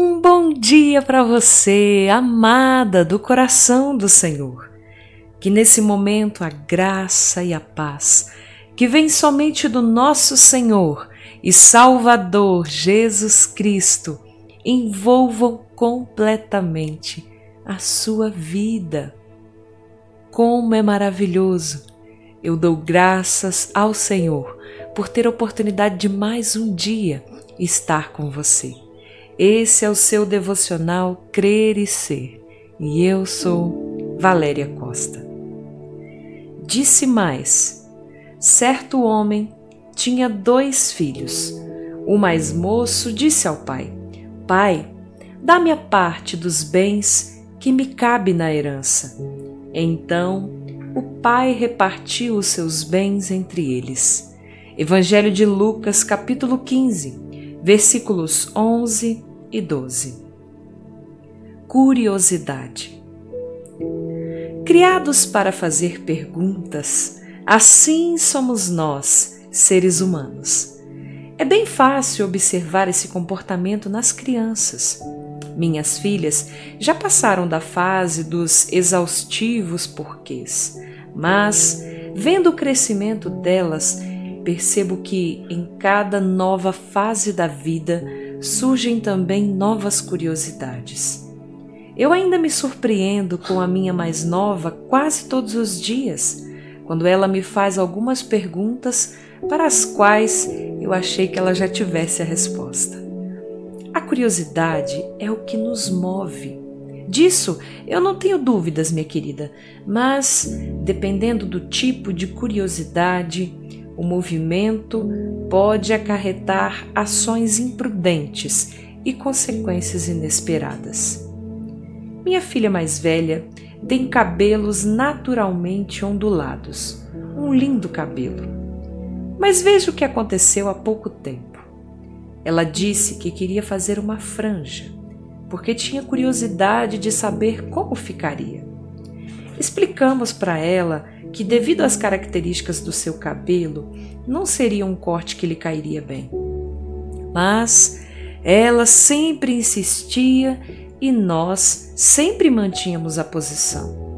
Um bom dia para você, amada do coração do Senhor. Que nesse momento a graça e a paz, que vem somente do nosso Senhor e Salvador Jesus Cristo, envolvam completamente a sua vida. Como é maravilhoso! Eu dou graças ao Senhor por ter a oportunidade de mais um dia estar com você. Esse é o seu devocional Crer e Ser, e eu sou Valéria Costa. Disse mais: certo homem tinha dois filhos. O mais moço disse ao pai: Pai, dá-me a parte dos bens que me cabe na herança. Então o pai repartiu os seus bens entre eles. Evangelho de Lucas, capítulo 15, versículos 11 e 12. Curiosidade. Criados para fazer perguntas, assim somos nós, seres humanos. É bem fácil observar esse comportamento nas crianças. Minhas filhas já passaram da fase dos exaustivos porquês, mas, vendo o crescimento delas, percebo que em cada nova fase da vida surgem também novas curiosidades. Eu ainda me surpreendo com a minha mais nova quase todos os dias, quando ela me faz algumas perguntas para as quais eu achei que ela já tivesse a resposta. A curiosidade é o que nos move. Disso eu não tenho dúvidas, minha querida, mas dependendo do tipo de curiosidade, o movimento pode acarretar ações imprudentes e consequências inesperadas. Minha filha mais velha tem cabelos naturalmente ondulados, um lindo cabelo. Mas veja o que aconteceu há pouco tempo. Ela disse que queria fazer uma franja, porque tinha curiosidade de saber como ficaria. Explicamos para ela que, devido às características do seu cabelo, não seria um corte que lhe cairia bem. Mas ela sempre insistia e nós sempre mantínhamos a posição.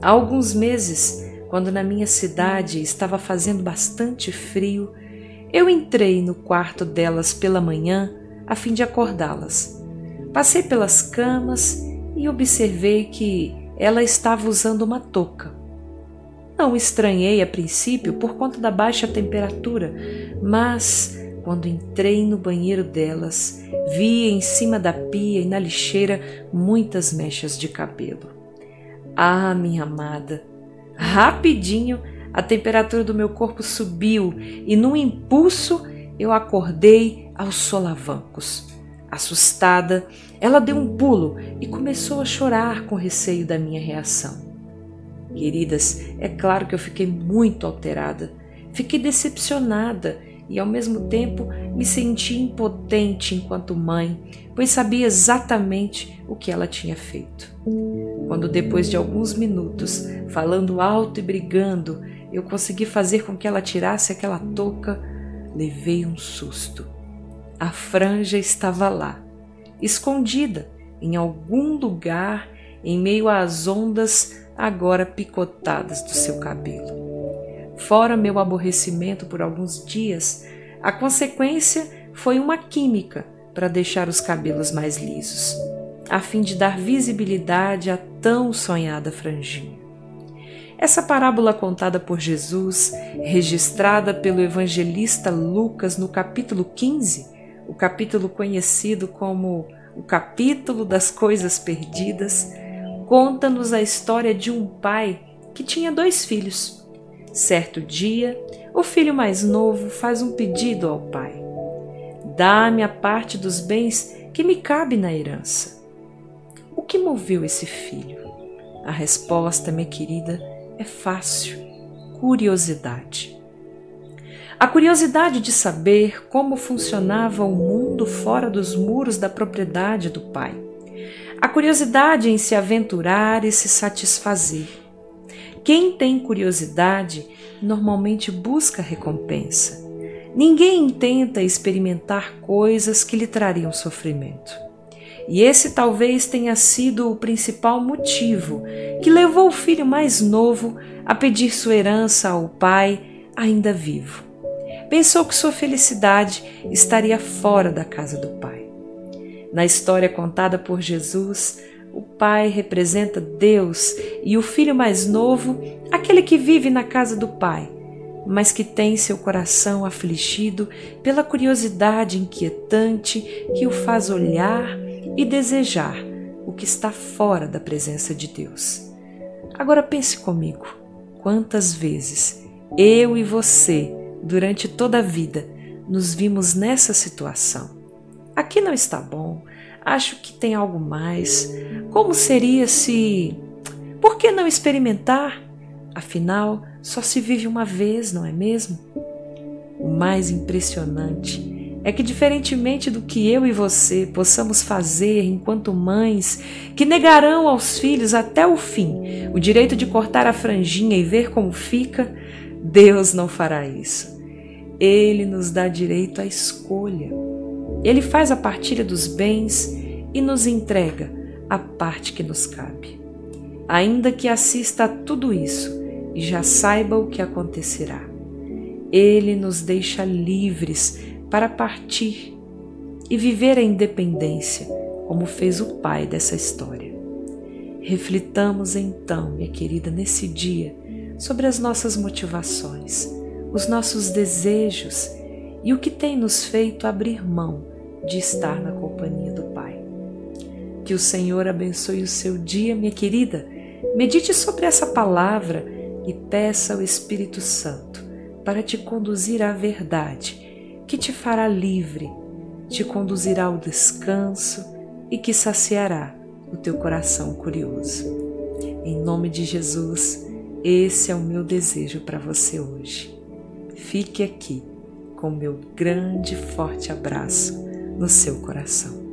Há alguns meses, quando na minha cidade estava fazendo bastante frio, eu entrei no quarto delas pela manhã a fim de acordá-las. Passei pelas camas e observei que ela estava usando uma touca. Não estranhei a princípio por conta da baixa temperatura, mas quando entrei no banheiro delas, vi em cima da pia e na lixeira muitas mechas de cabelo. Ah, minha amada! Rapidinho a temperatura do meu corpo subiu e, num impulso, eu acordei aos solavancos. Assustada, ela deu um pulo e começou a chorar com receio da minha reação. Queridas, é claro que eu fiquei muito alterada, fiquei decepcionada e ao mesmo tempo me senti impotente enquanto mãe, pois sabia exatamente o que ela tinha feito. Quando depois de alguns minutos, falando alto e brigando, eu consegui fazer com que ela tirasse aquela touca, levei um susto. A franja estava lá, escondida em algum lugar em meio às ondas agora picotadas do seu cabelo. Fora meu aborrecimento por alguns dias, a consequência foi uma química para deixar os cabelos mais lisos, a fim de dar visibilidade à tão sonhada franjinha. Essa parábola contada por Jesus, registrada pelo evangelista Lucas no capítulo 15, o capítulo conhecido como o capítulo das coisas perdidas, conta-nos a história de um pai que tinha dois filhos. Certo dia, o filho mais novo faz um pedido ao pai: Dá-me a parte dos bens que me cabe na herança. O que moveu esse filho? A resposta, minha querida, é fácil: curiosidade. A curiosidade de saber como funcionava o mundo fora dos muros da propriedade do pai. A curiosidade em se aventurar e se satisfazer. Quem tem curiosidade normalmente busca recompensa. Ninguém tenta experimentar coisas que lhe trariam sofrimento. E esse talvez tenha sido o principal motivo que levou o filho mais novo a pedir sua herança ao pai ainda vivo. Pensou que sua felicidade estaria fora da casa do pai. Na história contada por Jesus, o pai representa Deus e o filho mais novo, aquele que vive na casa do pai, mas que tem seu coração afligido pela curiosidade inquietante que o faz olhar e desejar o que está fora da presença de Deus. Agora pense comigo: quantas vezes eu e você, durante toda a vida, nos vimos nessa situação? Aqui não está bom, acho que tem algo mais. Como seria se. Por que não experimentar? Afinal, só se vive uma vez, não é mesmo? O mais impressionante é que, diferentemente do que eu e você possamos fazer enquanto mães que negarão aos filhos até o fim o direito de cortar a franjinha e ver como fica, Deus não fará isso. Ele nos dá direito à escolha. Ele faz a partilha dos bens e nos entrega a parte que nos cabe. Ainda que assista a tudo isso e já saiba o que acontecerá, Ele nos deixa livres para partir e viver a independência, como fez o pai dessa história. Reflitamos então, minha querida, nesse dia sobre as nossas motivações, os nossos desejos e o que tem nos feito abrir mão de estar na companhia do Pai. Que o Senhor abençoe o seu dia, minha querida. Medite sobre essa palavra e peça ao Espírito Santo para te conduzir à verdade, que te fará livre, te conduzirá ao descanso e que saciará o teu coração curioso. Em nome de Jesus, esse é o meu desejo para você hoje. Fique aqui com meu grande forte abraço no seu coração.